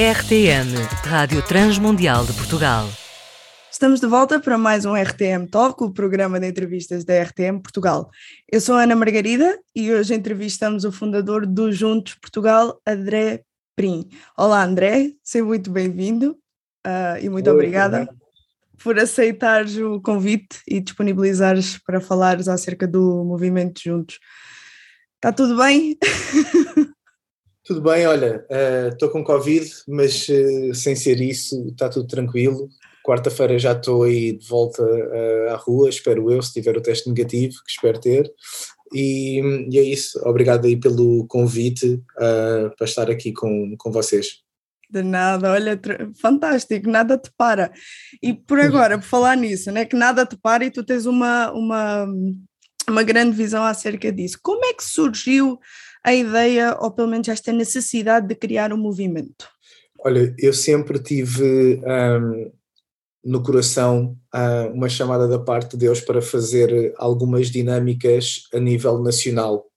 RTM, Rádio Transmundial de Portugal. Estamos de volta para mais um RTM Talk, o programa de entrevistas da RTM Portugal. Eu sou Ana Margarida e hoje entrevistamos o fundador do Juntos Portugal, André Prim. Olá André, seja muito bem-vindo uh, e muito Oi, obrigada por aceitares o convite e disponibilizares para falares acerca do movimento Juntos. Está tudo bem? Tudo bem, olha, estou uh, com Covid, mas uh, sem ser isso, está tudo tranquilo. Quarta-feira já estou aí de volta uh, à rua, espero eu, se tiver o teste negativo, que espero ter. E, e é isso, obrigado aí pelo convite para estar aqui com, com vocês. De nada, olha, fantástico, nada te para. E por agora, por falar nisso, né, que nada te para e tu tens uma, uma, uma grande visão acerca disso. Como é que surgiu a ideia, ou pelo menos esta necessidade de criar um movimento? Olha, eu sempre tive um, no coração uh, uma chamada da parte de Deus para fazer algumas dinâmicas a nível nacional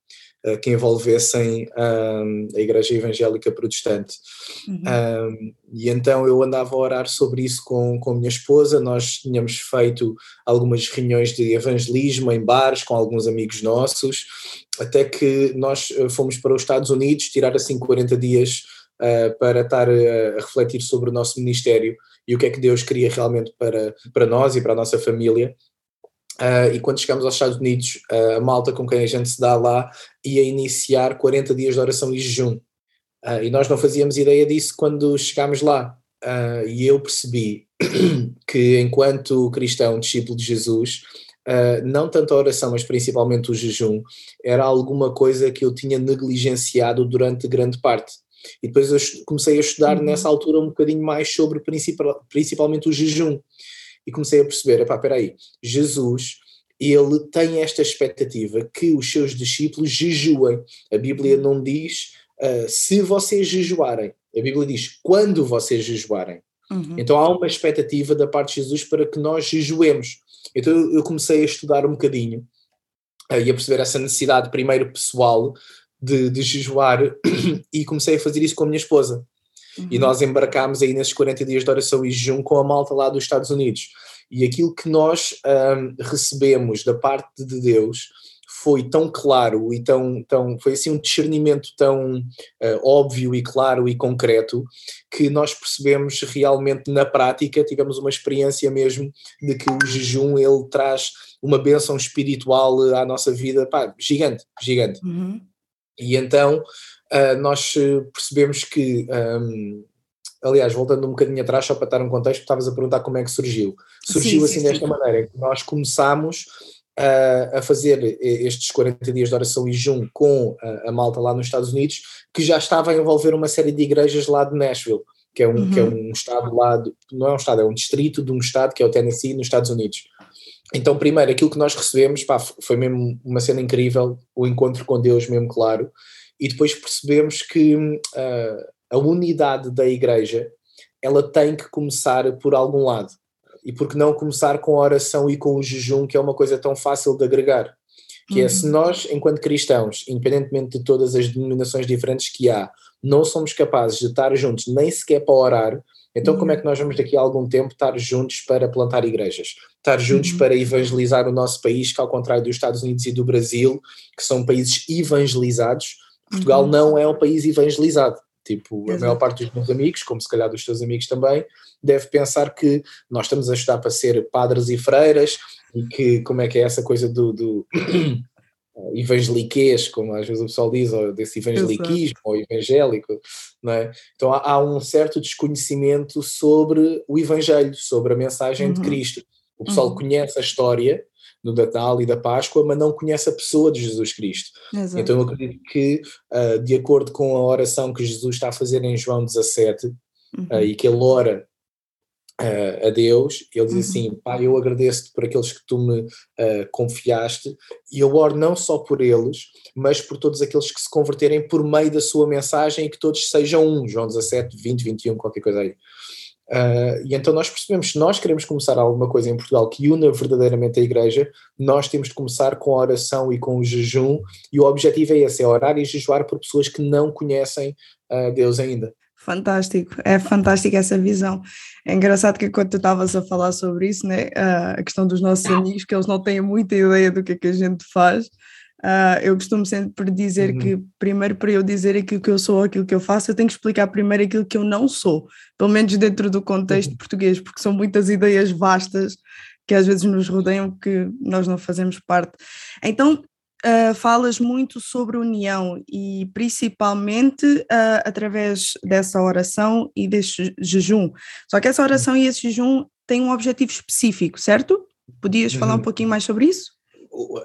que envolvessem um, a Igreja Evangélica Protestante. Uhum. Um, e então eu andava a orar sobre isso com, com a minha esposa, nós tínhamos feito algumas reuniões de evangelismo em bares com alguns amigos nossos, até que nós eh, fomos para os Estados Unidos tirar assim 40 dias uh, para estar a, a refletir sobre o nosso ministério e o que é que Deus queria realmente para, para nós e para a nossa família. Uh, e quando chegamos aos Estados Unidos, uh, a malta com quem a gente se dá lá ia iniciar 40 dias de oração e jejum. Uh, e nós não fazíamos ideia disso quando chegámos lá. e eu percebi que, enquanto cristão, discípulo de Jesus, não tanto a oração, mas principalmente o jejum, era alguma coisa que eu tinha negligenciado durante grande parte. E depois eu comecei a estudar uhum. nessa altura um bocadinho mais sobre principal, principalmente o jejum. E comecei a perceber, epá, aí Jesus, ele tem esta expectativa que os seus discípulos jejuem. A Bíblia não diz uh, se vocês jejuarem, a Bíblia diz quando vocês jejuarem. Uhum. Então há uma expectativa da parte de Jesus para que nós jejuemos. Então eu comecei a estudar um bocadinho uh, e a perceber essa necessidade, primeiro pessoal, de, de jejuar, e comecei a fazer isso com a minha esposa. Uhum. E nós embarcámos aí nesses 40 dias de oração e jejum com a malta lá dos Estados Unidos. E aquilo que nós um, recebemos da parte de Deus foi tão claro e tão, tão foi assim um discernimento tão uh, óbvio e claro e concreto que nós percebemos realmente na prática, tivemos uma experiência mesmo de que o jejum ele traz uma bênção espiritual à nossa vida, pá, gigante, gigante. Uhum. E então uh, nós percebemos que um, aliás, voltando um bocadinho atrás, só para estar um contexto, estavas a perguntar como é que surgiu. Surgiu sim, assim sim, desta sim. maneira, nós começámos a, a fazer estes 40 dias de oração e jejum com a, a, malta lá nos Estados Unidos, que já estava a envolver uma série de igrejas lá de Nashville, que é um, uhum. que é um estado lá, de, não é um estado, é um distrito de um estado que é o Tennessee, nos Estados Unidos. Então, primeiro, aquilo que nós recebemos, pá, foi mesmo uma cena incrível, o encontro com Deus mesmo claro, e depois percebemos que uh, a unidade da igreja, ela tem que começar por algum lado e por que não começar com a oração e com o jejum, que é uma coisa tão fácil de agregar? Que uhum. é se uhum. nós, enquanto cristãos, independentemente de todas as denominações diferentes que há, não somos capazes de estar juntos nem sequer para orar, então, uhum. como é que nós vamos daqui a algum tempo estar juntos para plantar igrejas? Estar juntos uhum. para evangelizar o nosso país, que ao contrário dos Estados Unidos e do Brasil, que são países evangelizados, Portugal uhum. não é um país evangelizado. Tipo, Exato. a maior parte dos meus amigos, como se calhar dos teus amigos também, deve pensar que nós estamos a estudar para ser padres e freiras e que como é que é essa coisa do, do evangeliquez, como às vezes o pessoal diz, ou desse evangeliquismo Exato. ou evangélico, não é? Então há, há, um certo desconhecimento sobre o evangelho, sobre a mensagem uhum. de Cristo. O pessoal uhum. conhece a história, do Natal e da Páscoa, mas não conhece a pessoa de Jesus Cristo. Exato. Então eu acredito que, uh, de acordo com a oração que Jesus está a fazer em João 17, uhum. uh, e que ele ora uh, a Deus, ele diz uhum. assim: Pai, eu agradeço-te por aqueles que tu me confiaste, e eu oro não só por eles, mas por todos aqueles que se converterem por meio da sua mensagem e que todos sejam um. João 17, 20, 21, qualquer coisa aí. Uh, e então nós percebemos, se nós queremos começar alguma coisa em Portugal que una verdadeiramente a igreja, nós temos de começar com a oração e com o jejum, e o objetivo é esse, é orar e jejuar por pessoas que não conhecem uh, Deus ainda. Fantástico, é fantástica essa visão. É engraçado que quando tu estavas a falar sobre isso, né, a questão dos nossos amigos, que eles não têm muita ideia do que é que a gente faz, Uh, eu costumo sempre dizer uhum. que, primeiro, para eu dizer aquilo que eu sou, aquilo que eu faço, eu tenho que explicar primeiro aquilo que eu não sou, pelo menos dentro do contexto uhum. português, porque são muitas ideias vastas que às vezes nos rodeiam que nós não fazemos parte. Então, uh, falas muito sobre união e principalmente uh, através dessa oração e desse jejum. Só que essa uhum. oração e esse jejum têm um objetivo específico, certo? Podias falar um uhum. pouquinho mais sobre isso?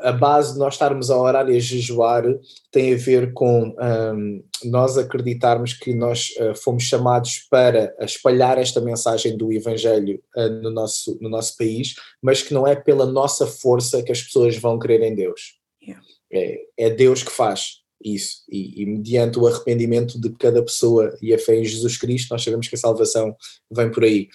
A base de nós estarmos a orar e a jejuar tem a ver com um, nós acreditarmos que nós uh, fomos chamados para espalhar esta mensagem do Evangelho uh, no, nosso, no nosso país, mas que não é pela nossa força que as pessoas vão crer em Deus. Yeah. É, é Deus que faz isso. E, e, mediante o arrependimento de cada pessoa e a fé em Jesus Cristo, nós sabemos que a salvação vem por aí.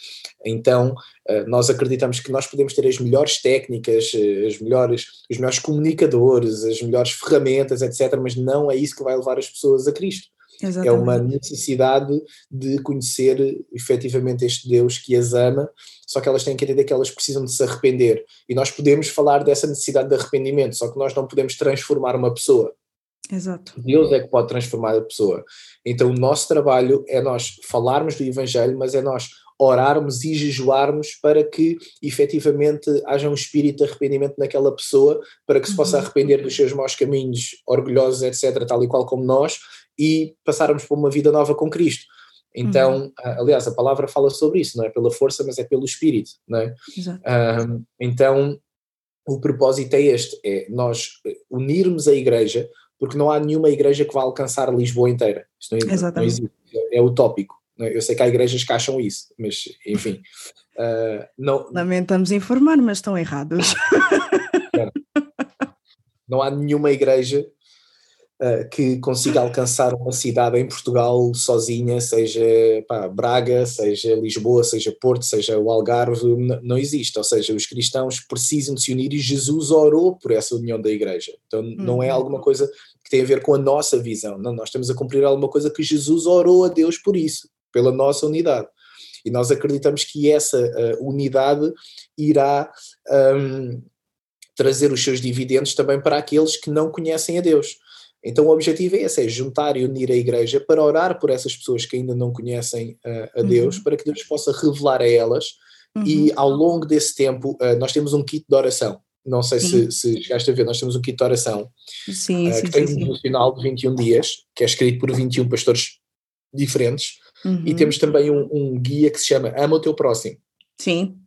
Então, eh, nós acreditamos que nós podemos ter as melhores técnicas, eh, as melhores, os melhores comunicadores, as melhores ferramentas, etc., mas não é isso que vai levar as pessoas a Cristo. Exatamente. É uma necessidade de conhecer efetivamente este Deus que as ama, só que elas têm que entender que elas precisam de se arrepender. E nós podemos falar dessa necessidade de arrependimento, só que nós não podemos transformar uma pessoa. Exato. Deus é que pode transformar a pessoa. Então, o nosso trabalho é nós falarmos do Evangelho, mas é nós orarmos e jejuarmos para que efetivamente haja um espírito de arrependimento naquela pessoa, para que se possa uhum. arrepender dos seus maus caminhos, orgulhosos, etc., tal e qual como nós, e passarmos por uma vida nova com Cristo. Então, uhum. aliás, a palavra fala sobre isso, não é pela força, mas é pelo espírito, não é? Exato. Um, então, o propósito é este, é nós unirmos a igreja, porque não há nenhuma igreja que vá alcançar Lisboa inteira. Isto não, Exatamente. não existe, é utópico. Eu sei que há igrejas que acham isso, mas enfim. Uh, não, Lamentamos informar, mas estão errados. não há nenhuma igreja uh, que consiga alcançar uma cidade em Portugal sozinha, seja pá, Braga, seja Lisboa, seja Porto, seja o Algarve, não existe. Ou seja, os cristãos precisam de se unir e Jesus orou por essa união da igreja. Então não é uhum. alguma coisa que tem a ver com a nossa visão. Não, nós temos a cumprir alguma coisa que Jesus orou a Deus por isso, pela nossa unidade. E nós acreditamos que essa uh, unidade irá um, trazer os seus dividendos também para aqueles que não conhecem a Deus. Então o objetivo é esse, é juntar e unir a igreja para orar por essas pessoas que ainda não conhecem uh, a Deus, uhum. para que Deus possa revelar a elas uhum. e ao longo desse tempo uh, nós temos um kit de oração. Não sei se, se chegaste a ver, nós temos um kit de oração sim, uh, sim, que tem um devocional de 21 dias, que é escrito por 21 pastores diferentes, uhum. e temos também um, um, guia que se chama Ama o Teu Próximo. Sim.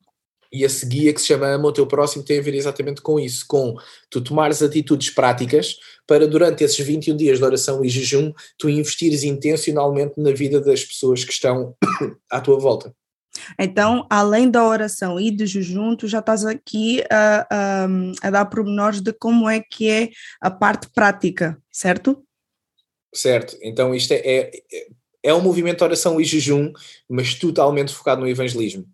E esse guia que se chama Ama o Teu Próximo tem a ver exatamente com isso, com tu tomares atitudes práticas para durante esses 21 dias de oração e jejum, tu investires intencionalmente na vida das pessoas que estão à tua volta. Então, além da oração e do jejum, tu já estás aqui a, a, a dar pormenores de como é que é a parte prática, certo? Certo, então isto é, é, é um movimento de oração e jejum, mas totalmente focado no evangelismo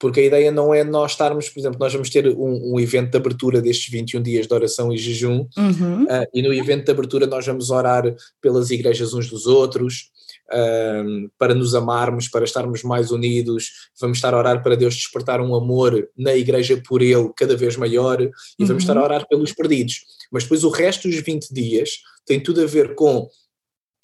porque a ideia não é nós estarmos, por exemplo, nós vamos ter um, um evento de abertura destes 21 dias de oração e jejum, uhum. uh, e no evento de abertura nós vamos orar pelas igrejas uns dos outros, uh, para nos amarmos, para estarmos mais unidos, vamos estar a orar para Deus despertar um amor na igreja por Ele cada vez maior, e uhum. vamos estar a orar pelos perdidos. Mas depois o resto dos 20 dias tem tudo a ver com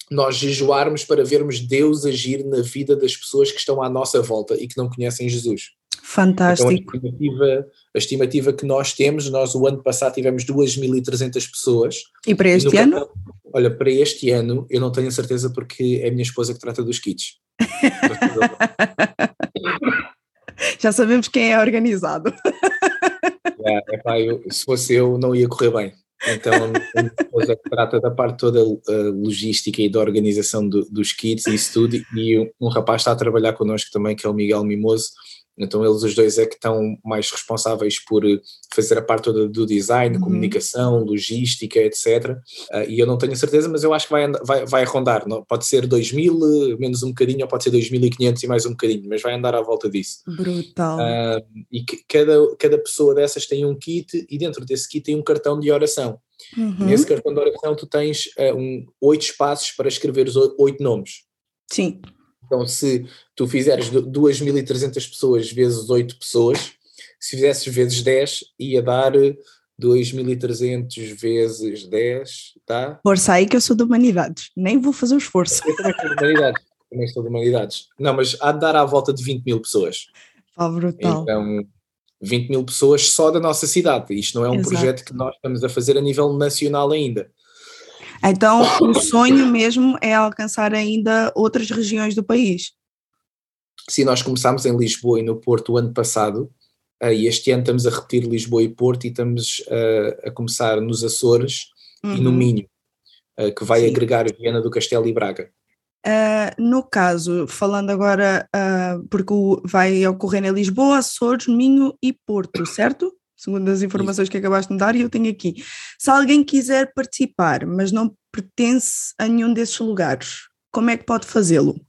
nós jejuarmos para vermos Deus agir na vida das pessoas que estão à nossa volta e que não conhecem Jesus. Fantástico. Então, a, estimativa, a estimativa que nós temos, nós o ano passado tivemos 2.300 pessoas. E para este e ano? olha, para este ano eu não tenho certeza porque é a minha esposa que trata dos kits. Já sabemos quem é organizado. Epá, eu, se fosse eu, não ia correr bem. Então, a minha esposa que trata da parte toda uh, logística e da organização do, dos kits e isso tudo, e um, um rapaz está a trabalhar connosco também, que é o Miguel Mimoso, então eles os dois é que estão mais responsáveis por eh, fazer a parte toda do design, uhum. comunicação, logística, etc. Uh, ah, e eu não tenho certeza, mas eu acho que vai, vai, vai rondar. Não? Pode ser 2.000, menos um bocadinho, ou pode ser 2.500 e mais um bocadinho, mas vai andar à volta disso. Brutal. Uh, e que, cada, cada pessoa dessas tem um kit e dentro desse kit tem um cartão de oração. Uhum. Nesse cartão de oração tu tens uh, um, oito espaços para escrever os oito nomes. Sim. Então, se tu fizeres 2.300 pessoas vezes 8 pessoas, se fizesses vezes 10, ia dar 2.300 vezes 10, tá? Força aí que eu sou de humanidades, nem vou fazer o esforço. Eu também sou de humanidades, também sou de humanidades. Não, mas há de dar à volta de 20 mil pessoas. Ah, brutal. Então, 20 mil pessoas só da nossa cidade. Isto não é um Exato. projeto que nós estamos a fazer a nível nacional ainda. Então, o sonho mesmo é alcançar ainda outras regiões do país. Se nós começámos em Lisboa e no Porto o ano passado, uh, e este ano estamos a repetir Lisboa e Porto e estamos uh, a começar nos Açores uhum. e no Minho, uh, que vai Sim. agregar Viana do Castelo e Braga. no caso, falando agora, porque vai ocorrer em Lisboa, Açores, Minho e Porto, certo? Segundo as informações Isso. que acabaste de me dar, e eu tenho aqui. Se alguém quiser participar, mas não pertence a nenhum desses lugares, como é que pode fazê-lo?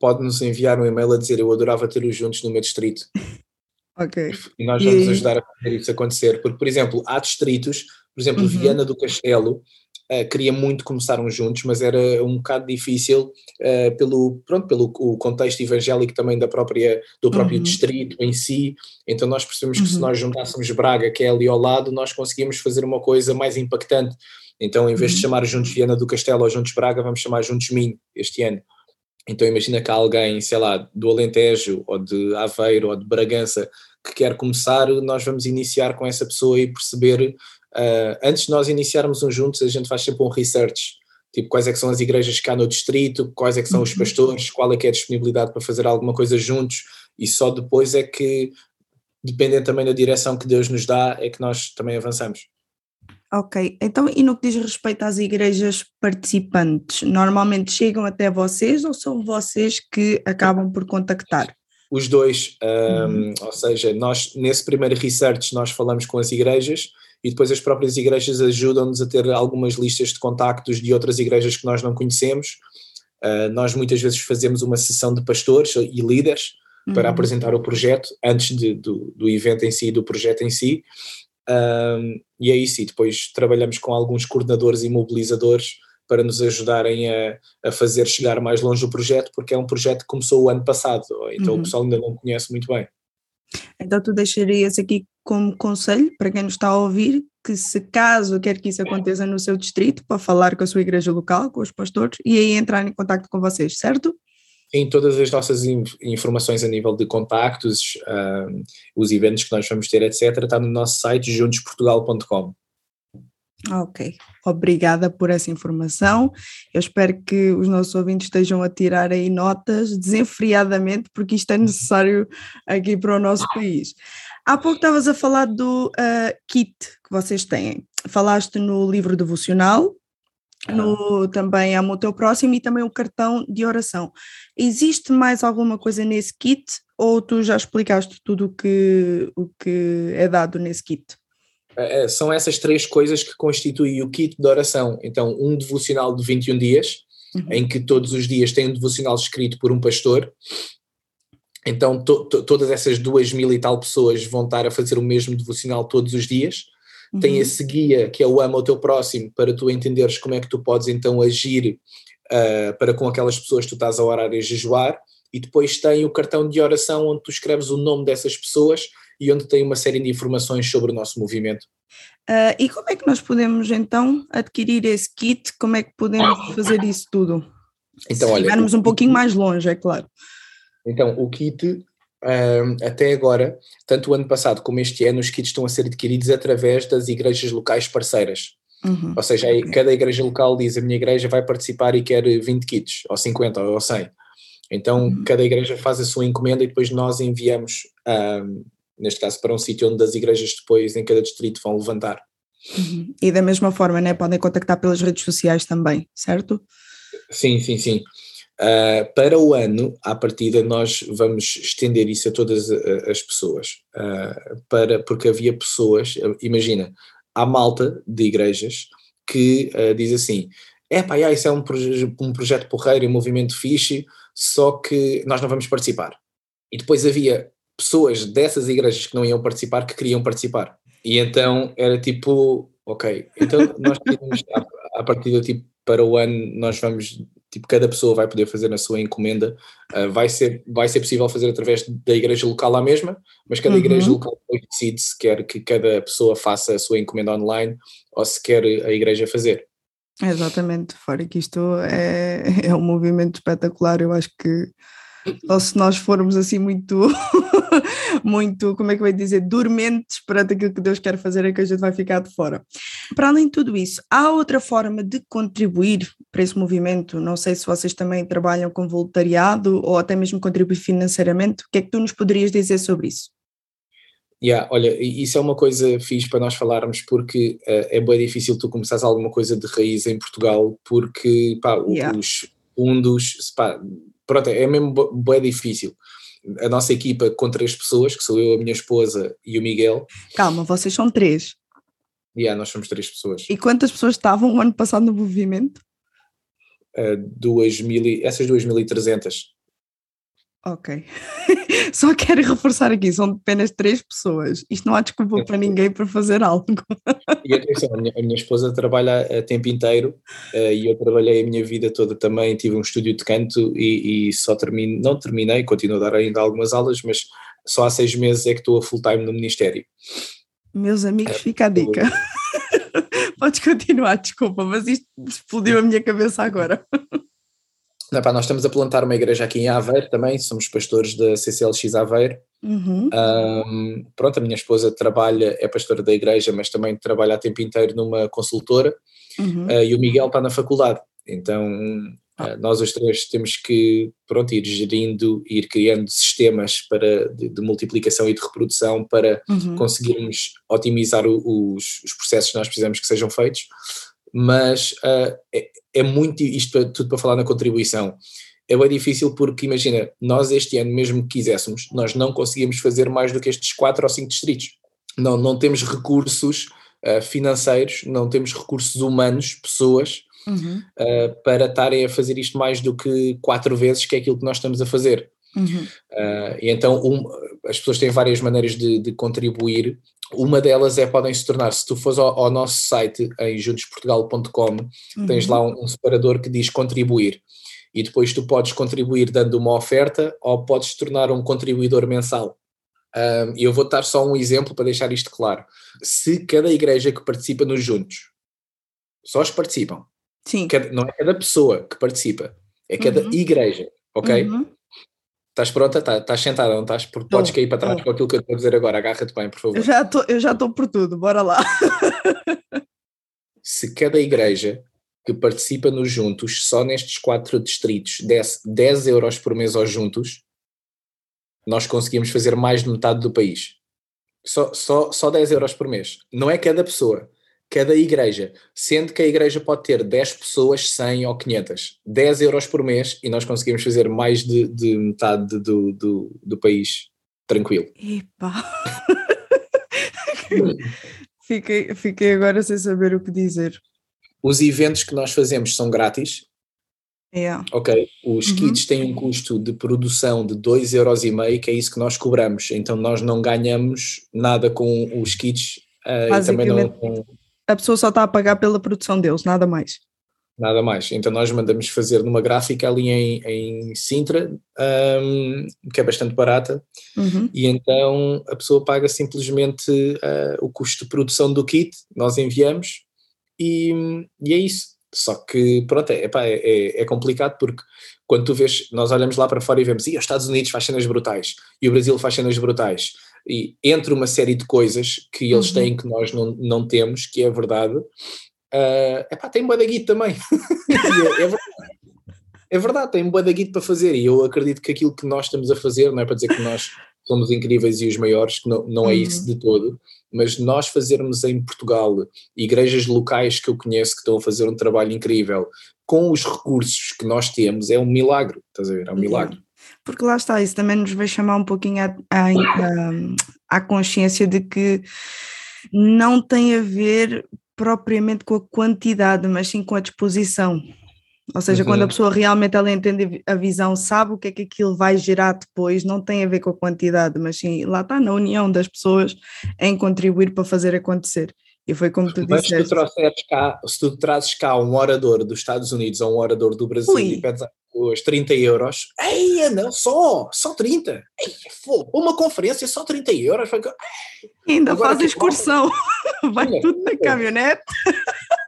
Pode-nos enviar um e-mail a dizer eu adorava ter-os juntos no meu distrito. ok. E nós vamos e... ajudar a fazer isso acontecer, porque, por exemplo, há distritos, por exemplo, uhum. Viana do Castelo, uh, queria muito começarmos juntos, mas era um bocado difícil uh, pelo, pronto, pelo o contexto evangélico também da própria, do próprio uhum. distrito em si. Então nós percebemos uhum. que se nós juntássemos Braga, que é ali ao lado, nós conseguíamos fazer uma coisa mais impactante. Então, em vez de chamar Juntos Viana do Castelo ou Juntos Braga, vamos chamar Juntos Minho este ano. Então imagina que há alguém, sei lá, do Alentejo ou de Aveiro ou de Bragança que quer começar, nós vamos iniciar com essa pessoa e perceber Uh, antes de nós iniciarmos um juntos, a gente faz sempre um research, tipo quais é que são as igrejas que há no distrito, quais é que são os pastores, qual é que é a disponibilidade para fazer alguma coisa juntos, e só depois é que, dependendo também da direção que Deus nos dá, é que nós também avançamos. Ok, então e no que diz respeito às igrejas participantes, normalmente chegam até vocês ou são vocês que acabam por contactar? Os dois, um, uhum. ou seja, nós nesse primeiro research nós falamos com as igrejas, e depois as próprias igrejas ajudam-nos a ter algumas listas de contactos de outras igrejas que nós não conhecemos. Uh, nós muitas vezes fazemos uma sessão de pastores e líderes uhum. para apresentar o projeto antes de, do, do evento em si, do projeto em si. Um, e é isso, e depois trabalhamos com alguns coordenadores e mobilizadores para nos ajudarem a, a fazer chegar mais longe o projeto, porque é um projeto que começou o ano passado, então uhum. o pessoal ainda não conhece muito bem. Então tu deixarias aqui como conselho para quem nos está a ouvir que se caso quer que isso aconteça no seu distrito, para falar com a sua igreja local, com os pastores e aí entrar em contato com vocês, certo? Em todas as nossas informações a nível de contactos, uh, os eventos que nós vamos ter, etc., está no nosso site juntosportugal.com. Ok, obrigada por essa informação. Eu espero que os nossos ouvintes estejam a tirar aí notas desenfreadamente, porque isto é necessário aqui para o nosso país. Há pouco estavas a falar do uh, kit que vocês têm. Falaste no livro devocional, no, também Amo o Teu Próximo e também o cartão de oração. Existe mais alguma coisa nesse kit ou tu já explicaste tudo o que, o que é dado nesse kit? É, é, são essas três coisas que constituem o kit de oração. Então, um devocional de 21 dias, uhum. em que todos os dias tem um devocional escrito por um pastor. Então, to, to, todas essas duas mil e tal pessoas vão estar a fazer o mesmo devocional todos os dias. Uhum. Tem esse guia que é o Ama o Teu Próximo, para tu entenderes como é que tu podes então agir uh, para com aquelas pessoas que tu estás a orar e a jejuar. E depois tem o cartão de oração, onde tu escreves o nome dessas pessoas e onde tem uma série de informações sobre o nosso movimento. Uh, e como é que nós podemos então adquirir esse kit? Como é que podemos fazer isso tudo? Então, Se olha, estivermos um pouquinho mais longe, é claro. Então, o kit, um, até agora, tanto o ano passado como este ano, os kits estão a ser adquiridos através das igrejas locais parceiras. Uhum. Ou seja, cada igreja local diz a minha igreja vai participar e quer 20 kits, ou 50, ou 100. Então, uhum. cada igreja faz a sua encomenda e depois nós enviamos um, neste caso para um sítio onde as igrejas depois em cada distrito vão levantar. Uhum. E da mesma forma, né, podem contactar pelas redes sociais também, certo? Sim, sim, sim. Uh, para o ano, à partida, nós vamos estender isso a todas as pessoas, uh, para, porque havia pessoas, imagina, há malta de igrejas que uh, diz assim, é pá, isso é um, proje um projeto porreiro um movimento fixe, só que nós não vamos participar. E depois havia pessoas dessas igrejas que não iam participar que queriam participar. E então era tipo, ok, então nós tínhamos, a, a partir tipo, para o ano nós vamos tipo, cada pessoa vai poder fazer na sua encomenda, uh, vai, ser, vai ser possível fazer através da igreja local lá mesma, mas cada uhum. igreja local decide se quer que cada pessoa faça a sua encomenda online ou se quer a igreja fazer. Exatamente, fora que isto é, é um movimento espetacular, eu acho que ou se nós formos assim muito, muito, como é que vai dizer, dormentes perante aquilo que Deus quer fazer, é que a gente vai ficar de fora. Para além de tudo isso, há outra forma de contribuir para esse movimento? Não sei se vocês também trabalham com voluntariado ou até mesmo contribuir financeiramente. O que é que tu nos poderias dizer sobre isso? Yeah, olha, isso é uma coisa fixe para nós falarmos porque uh, é bem difícil tu começares alguma coisa de raiz em Portugal porque pá, yeah. os fundos, pá, pronto, é mesmo bem difícil. A nossa equipa com três pessoas, que sou eu, a minha esposa e o Miguel. Calma, vocês são três. Yeah, nós somos três pessoas. E quantas pessoas estavam o ano passado no movimento? Uh, duas mil e, essas 2.300. Ok. Só quero reforçar aqui, são apenas três pessoas. Isto não há desculpa para ninguém para fazer algo. E atenção, a minha, a minha esposa trabalha a tempo inteiro uh, e eu trabalhei a minha vida toda também, tive um estúdio de canto e, e só termino, não terminei, continuo a dar ainda algumas aulas, mas só há seis meses é que estou a full time no Ministério. Meus amigos, fica a dica. Podes continuar, desculpa, mas isto explodiu a minha cabeça agora. Não, pá, nós estamos a plantar uma igreja aqui em Aveiro também, somos pastores da CCLX Aveiro. Uhum. Um, pronto, a minha esposa trabalha, é pastora da igreja, mas também trabalha a tempo inteiro numa consultora. Uhum. Uh, e o Miguel está na faculdade. Então, uh, nós os três temos que, pronto, ir gerindo, ir criando sistemas para, de, de multiplicação e de reprodução para uhum. conseguirmos otimizar o, os, os processos que nós precisamos que sejam feitos mas uh, é, é, muito, isto é tudo para falar na contribuição, é bem difícil porque, imagina, nós este ano, mesmo que quiséssemos, nós não conseguimos fazer mais do que estes quatro ou cinco distritos. Não, não temos recursos uh, financeiros, não temos recursos humanos, pessoas, uhum. uh, para estarem a fazer isto mais do que quatro vezes, que é aquilo que nós estamos a fazer. Uhum. Uh, e então um, as pessoas têm várias maneiras de, de, contribuir uma delas é podem se tornar, se tu fores ao, ao nosso site em juntosportugal.com, uhum. tens lá um, um, separador que diz contribuir. E depois tu podes contribuir dando uma oferta ou podes tornar um contribuidor mensal. E um, eu vou dar só um exemplo para deixar isto claro. Se cada igreja que participa nos Juntos, só os participam, Sim. Cada, não é cada pessoa que participa, é cada uhum. igreja, ok? Uhum. Estás pronta? Tá, estás sentada, não estás? Porque podes cair para trás com aquilo que eu estou a dizer agora. Agarra-te bem, por favor. Eu já estou por tudo, bora lá. Se cada igreja que participa nos Juntos, só nestes quatro distritos, desse 10 euros por mês aos Juntos, nós conseguimos fazer mais de metade do país. Só, só, só 10 euros por mês. Não é cada pessoa cada igreja, sendo que a igreja pode ter 10 pessoas, 100 ou 500, 10 euros por mês e nós conseguimos fazer mais de, de metade do, do, do país tranquilo. Epa! fiquei, fiquei agora sem saber o que dizer. Os eventos que nós fazemos são grátis. Yeah. Ok, os uhum. kits têm um custo de produção de 2,5€, que é isso que nós cobramos. Então nós não ganhamos nada com os kits uh, e também não, a pessoa só está a pagar pela produção deles, nada mais. Nada mais. Então nós mandamos fazer numa gráfica ali em, em Sintra, um, que é bastante barata, uhum. e então a pessoa paga simplesmente uh, o custo de produção do kit, nós enviamos, e, e é isso. Só que, pronto, é, é, é, é, complicado porque quando tu vês, nós olhamos lá para fora e vemos, e os Estados Unidos faz cenas brutais, e o Brasil faz cenas brutais, e entre uma série de coisas que eles uhum. têm que nós não, não temos, que é verdade, uh, epá, tem boa da guito também. é, é, verdade. é verdade, tem boa da guito para fazer e eu acredito que aquilo que nós estamos a fazer, não é para dizer que nós somos incríveis e os maiores, que não, não é uhum. isso de todo, mas nós fazermos em Portugal igrejas locais que eu conheço que estão a fazer um trabalho incrível com os recursos que nós temos é um milagre, estás a ver? É um milagre. Porque lá está, isso também nos vai chamar um pouquinho à, consciência de que não tem a ver propriamente com a quantidade, mas sim com a disposição. Ou seja, uhum. quando a uhum. pessoa realmente ela entende a visão, sabe o que é que aquilo vai gerar depois, não tem a ver com a quantidade, mas sim, lá está na união das pessoas em contribuir para fazer acontecer. E foi como tu Mas disseste. se tu, se trazes cá um orador dos Estados Unidos ou um orador do Brasil Ui. e pedes os 30 euros, ei, não, só, só 30. Ei, fogo, uma conferência só 30 euros. Ainda Agora faz excursão. Vai tudo na caminhonete.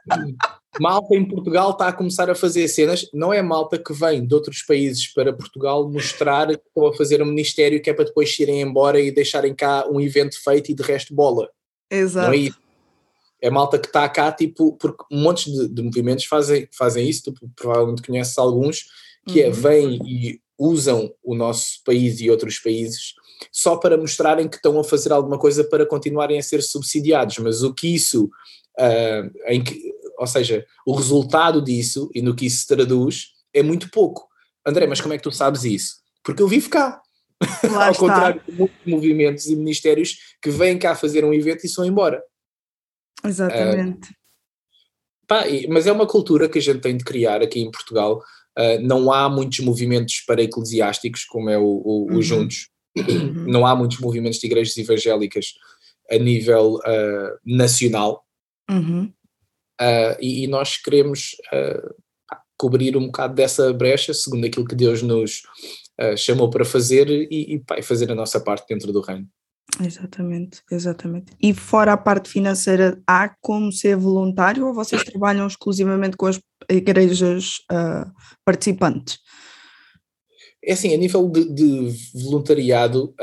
Malta em Portugal está a começar a fazer cenas, não é malta que vem de outros países para Portugal mostrar que estão a fazer um ministério que é para depois irem embora e deixarem cá um evento feito e de resto bola. Exato. Não é isso. É malta que está cá, tipo, porque um monte de, de movimentos fazem, fazem isso, tu provavelmente conheces alguns, que é Uhum. vêm e usam o nosso país e outros países só para mostrarem que estão a fazer alguma coisa para continuarem a ser subsidiados, mas o que isso, ah, em que, ou seja, o resultado disso e no que isso se traduz é muito pouco. André, mas como é que tu sabes isso? Porque eu vivo cá. Ao contrário de muitos movimentos e ministérios que vêm cá fazer um evento e são embora. Exatamente. Pá, e- mas é uma cultura que a gente tem de criar aqui em Portugal. Uh, não há muitos movimentos para eclesiásticos, como é o, o, o Uhum. Juntos. Uhum. Não há muitos movimentos de igrejas evangélicas a nível uh, nacional. Uhum. Uh, e, e nós queremos uh, pá, cobrir um bocado dessa brecha, segundo aquilo que Deus nos uh, chamou para fazer e, e, pá, e fazer a nossa parte dentro do reino. Exatamente, exatamente. E fora a parte financeira, há como ser voluntário ou vocês trabalham exclusivamente com as igrejas ah, participantes? É assim, a nível de, de voluntariado,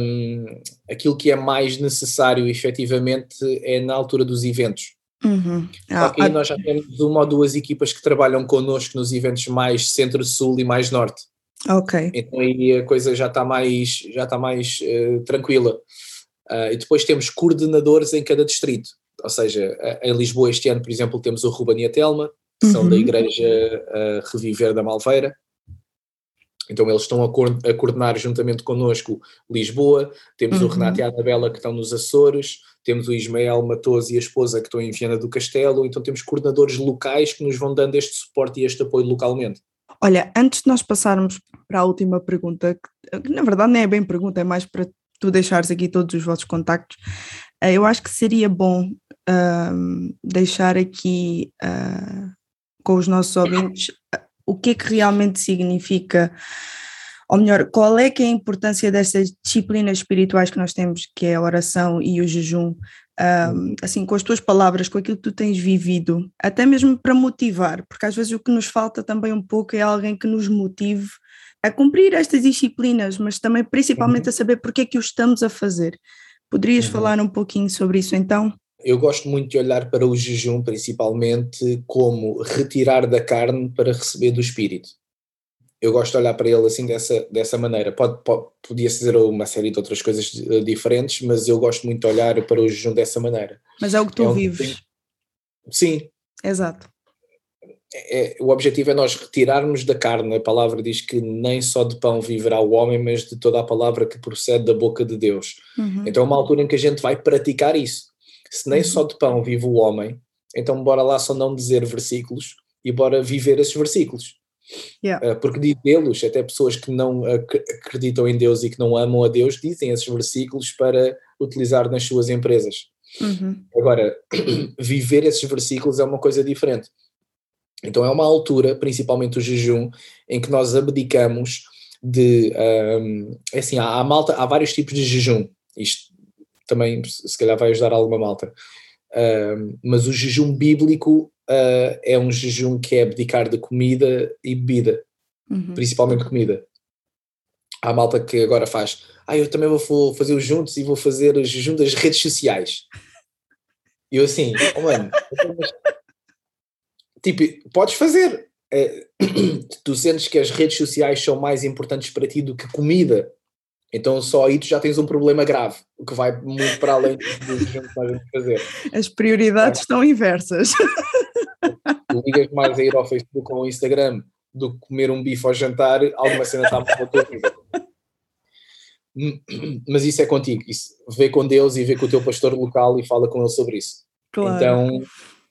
hum, aquilo que é mais necessário efetivamente é na altura dos eventos. Uhum. Só Ah, que aí ah, nós já temos uma ou duas equipas que trabalham connosco nos eventos mais centro-sul e mais norte. Ok, Então aí a coisa já está mais, já está mais eh, tranquila. Ah, e depois temos coordenadores em cada distrito. Ou seja, em Lisboa este ano, por exemplo, temos o Ruben e a Telma, que são da Uhum. Igreja ah, Reviver da Malveira. Então eles estão a, coor- a coordenar juntamente connosco Lisboa, temos o Uhum. Renato e a Anabela que estão nos Açores, temos o Ismael Matoso e a esposa que estão em Viana do Castelo, então temos coordenadores locais que nos vão dando este suporte e este apoio localmente. Olha, antes de nós passarmos para a última pergunta, que que na verdade nem é bem pergunta, é mais para tu deixares aqui todos os vossos contactos, eh, eu acho que seria bom ahm, deixar aqui ah, com os nossos ouvintes ah, o que é que realmente significa, ou melhor, qual é que é a importância destas disciplinas espirituais que nós temos, que é a oração e o jejum, assim, com as tuas palavras, com aquilo que tu tens vivido, até mesmo para motivar, porque às vezes o que nos falta também um pouco é alguém que nos motive a cumprir estas disciplinas, mas também principalmente a saber porque é que o estamos a fazer. Poderias Uhum. falar um pouquinho sobre isso então? Eu gosto muito de olhar para o jejum, principalmente, como retirar da carne para receber do espírito. Eu gosto de olhar para ele assim dessa, dessa maneira. Pode, pode, podia ser uma série de outras coisas eh, diferentes, mas eu gosto muito de olhar para o jejum dessa maneira. Mas é o que tu É um- vives. Sim, Exato. é- o objetivo é nós retirarmos da carne. A palavra diz que nem só de pão viverá o homem, mas de toda a palavra que procede da boca de Deus. Uhum. Então é uma altura em que a gente vai praticar isso. Se nem Uhum. só de pão vive o homem, então bora lá só não dizer versículos e bora viver esses versículos. Yeah. Uh, Porque dizê-los, até pessoas que não ac- acreditam em Deus e que não amam a Deus, dizem esses versículos para utilizar nas suas empresas. Uhum. Agora, viver esses versículos é uma coisa diferente. Então é uma altura, principalmente o jejum, em que nós abdicamos de. hum, é assim, há, há malta, há vários tipos de jejum. Isto também, se calhar, vai ajudar alguma malta. Hum, mas o jejum bíblico ah, é um jejum que é abdicar de comida e bebida, Uhum. principalmente comida. Há malta que agora faz, ah, eu também vou fazer os juntos e vou fazer o jejum das redes sociais. E eu assim, oh mano, tipo, podes fazer. É, tu sentes que as redes sociais são mais importantes para ti do que comida, então só aí tu já tens um problema grave, o que vai muito para além do que nós vamos fazer. As prioridades estão inversas. Ligas mais a ir ao Facebook ou ao Instagram do que comer um bife ao jantar, alguma cena está mal na tua vida. Mas isso é contigo, isso, vê com Deus e vê com o teu pastor local e fala com ele sobre isso. Claro. Então,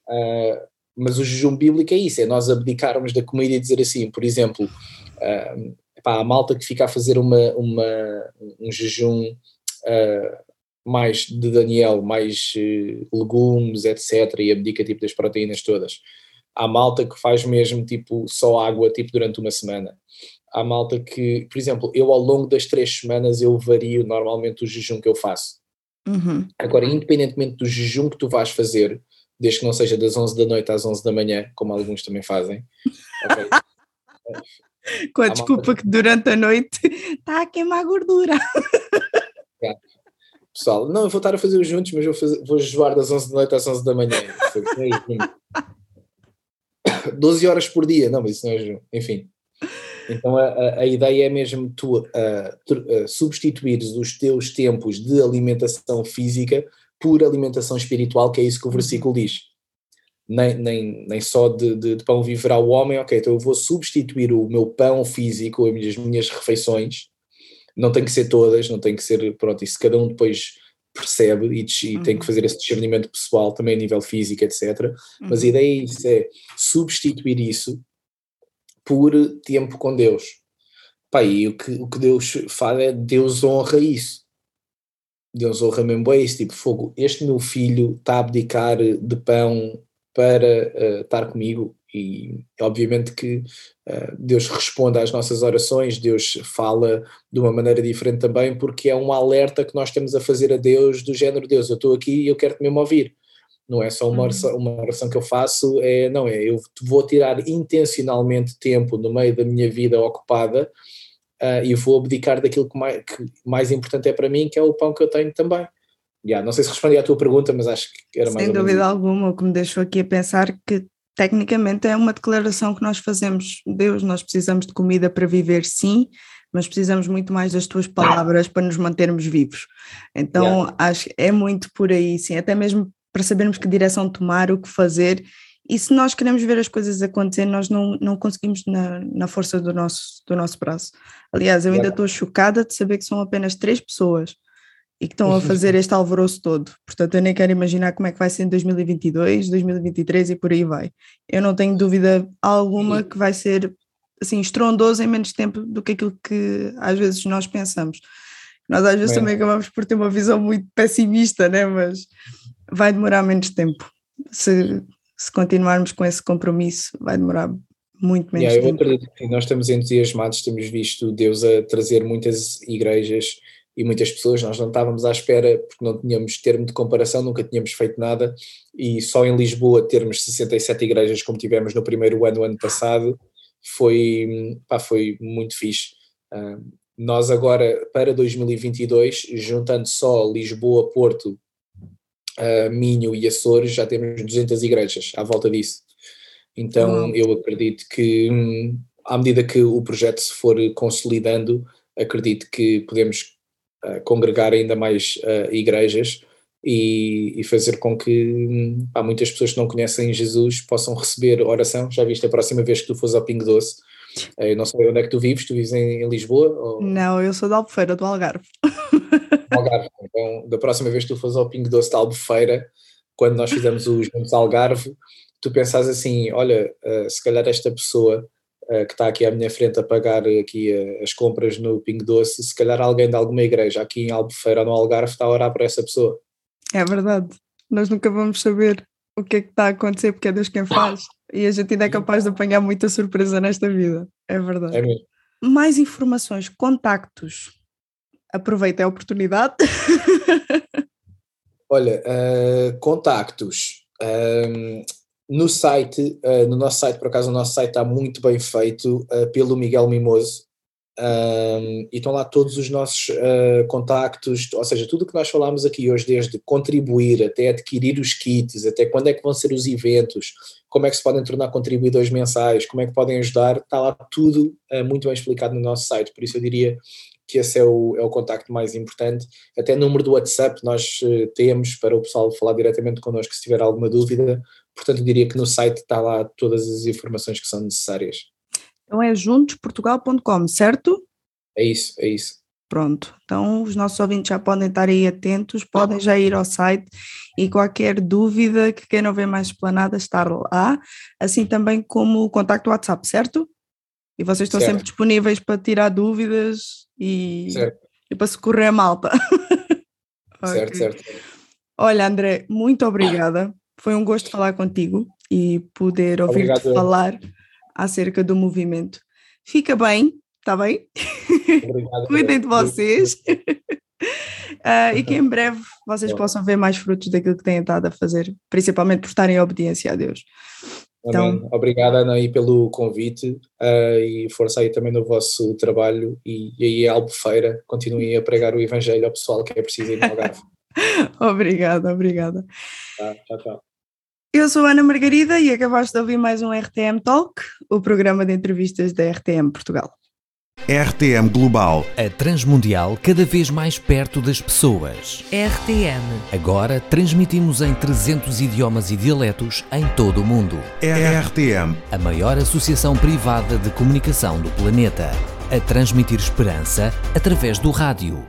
ah, mas o jejum bíblico é isso, é nós abdicarmos da comida e dizer assim, por exemplo, ah, pá, a malta que fica a fazer uma, uma, um jejum ah, mais de Daniel, mais uh, legumes, etc. e abdica tipo das proteínas todas. Há malta que faz mesmo tipo só água tipo durante uma semana. Há malta que, por exemplo, eu ao longo das três semanas eu vario normalmente o jejum que eu faço. Uhum. Agora, independentemente do jejum que tu vais fazer, desde que não seja das 11 da noite às 11 da manhã, como alguns também fazem. Okay. Com a desculpa que durante a noite está a queimar gordura. É. Pessoal, não, eu vou estar a fazer os juntos, mas vou, fazer, vou jejuar das 11 da noite às 11 da manhã. 12 horas por dia, não, mas isso não é jejum. Enfim. Então a, a, a, ideia é mesmo tu uh, uh, substituires os teus tempos de alimentação física por alimentação espiritual, que é isso que o versículo diz nem, nem, nem só de, de, de pão viverá o homem, ok, então eu vou substituir o meu pão físico, as minhas, minhas refeições, não tem que ser todas, não tem que ser, pronto, isso cada um depois percebe e, e uhum. tem que uhum. fazer esse discernimento pessoal também a nível físico, etc. Uhum. Mas a ideia é isso, é substituir isso por tempo com Deus. Pá, e o que, o que Deus faz é, Deus honra isso. Deus honra mesmo bem isso, tipo, fogo, este meu filho está a abdicar de pão para uh, estar comigo e obviamente que uh, Deus responde às nossas orações, Deus fala de uma maneira diferente também, porque é um alerta que nós temos a fazer a Deus do género, Deus, eu estou aqui e eu quero-te mesmo ouvir. Não é só uma uhum. oração, uma oração que eu faço, é, não é, eu vou tirar intencionalmente tempo no meio da minha vida ocupada uh, e vou abdicar daquilo que mais, que mais importante é para mim, que é o pão que eu tenho também. Yeah, não sei se respondi à tua pergunta, mas acho que era mais Sem dúvida alguma, o que me deixou aqui a pensar que tecnicamente é uma declaração que nós fazemos. Deus, nós precisamos de comida para viver, sim, mas precisamos muito mais das tuas palavras para nos mantermos vivos. Então yeah. acho que é muito por aí, sim, até mesmo para sabermos que direção tomar, o que fazer. E se nós queremos ver as coisas acontecer, nós não, não conseguimos na, na força do nosso, do nosso braço. Aliás, eu ainda estou chocada de saber que são apenas três pessoas e que estão a fazer este alvoroço todo. Portanto, eu nem quero imaginar como é que vai ser em 2022, 2023 e por aí vai. Eu não tenho dúvida alguma que vai ser assim estrondoso em menos tempo do que aquilo que às vezes nós pensamos. Nós às vezes também acabamos por ter uma visão muito pessimista, né? mas vai demorar menos tempo. Se, se continuarmos com esse compromisso, vai demorar muito menos yeah, tempo. Eu acredito que nós estamos entusiasmados, temos visto Deus a trazer muitas igrejas e muitas pessoas, nós não estávamos à espera porque não tínhamos termo de comparação, nunca tínhamos feito nada e só em Lisboa termos 67 igrejas como tivemos no primeiro ano, ano passado, foi, pá, foi muito fixe. Nós agora, para 2022, juntando só Lisboa, Porto, uh, Minho e Açores, já temos 200 igrejas à volta disso. Então eu acredito que, hum, à medida que o projeto se for consolidando, acredito que podemos congregar ainda mais uh, igrejas e, e, fazer com que há muitas pessoas que não conhecem Jesus possam receber oração. Já viste a próxima vez que tu fores ao Pingo Doce? Uh, eu não sei onde é que tu vives, tu vives em, em Lisboa? Ou... Não, eu sou da Albufeira, do Algarve. Algarve. Então, da próxima vez que tu fores ao Pingo Doce da Albufeira, quando nós fizemos os Juntos Algarve, tu pensas assim, olha, uh, se calhar esta pessoa que está aqui à minha frente a pagar aqui uh, as compras no Pingo Doce, se calhar alguém de alguma igreja aqui em Albufeira ou no Algarve está a orar por essa pessoa. É verdade, nós nunca vamos saber o que é que está a acontecer porque é Deus quem faz e a gente ainda é capaz de apanhar muita surpresa nesta vida, é verdade. É mesmo. Mais informações, contactos, aproveita a oportunidade. Olha, uh, contactos. Um, no site, uh, no nosso site, por acaso o nosso site está muito bem feito uh, pelo Miguel Mimoso. Um, e estão lá todos os nossos uh, contactos, ou seja, tudo o que nós falámos aqui hoje, desde contribuir até adquirir os kits, até quando é que vão ser os eventos, como é que se podem tornar contribuidores mensais, como é que podem ajudar, está lá tudo muito bem explicado no nosso site, por isso eu diria que esse é o, é o contacto mais importante. Até número do WhatsApp nós temos para o pessoal falar diretamente connosco se tiver alguma dúvida, Portanto, diria que no site está lá todas as informações que são necessárias. Então é juntosportugal.com, certo? É isso, é isso. Pronto, então os nossos ouvintes já podem estar aí atentos, podem já ir ao site e qualquer dúvida que queiram ver mais explanada estar lá, assim também como o contacto WhatsApp, certo? E vocês estão certo. sempre disponíveis para tirar dúvidas e, e para socorrer a malta. Certo, certo. Olha, André, muito obrigada. Foi um gosto falar contigo e poder ouvir-te falar acerca do movimento. Fica bem, está bem? Cuidem de vocês. uh, e que em breve vocês possam ver mais frutos daquilo que têm estado a fazer, principalmente por estarem em obediência a Deus. Então, Obrigada, Ana, aí pelo convite uh, e força aí também no vosso trabalho. E, e aí, Albufeira, continuem a pregar o Evangelho ao pessoal que é preciso ir no Algarve. obrigada, obrigada. Tá, tchau, tchau. Eu sou Ana Margarida e acabaste de ouvir mais um RTM Talk, o programa de entrevistas da RTM Portugal. RTM Global. A transmundial cada vez mais perto das pessoas. RTM. Agora transmitimos em 300 idiomas e dialetos em todo o mundo. RTM. A maior associação privada de comunicação do planeta. A transmitir esperança através do rádio.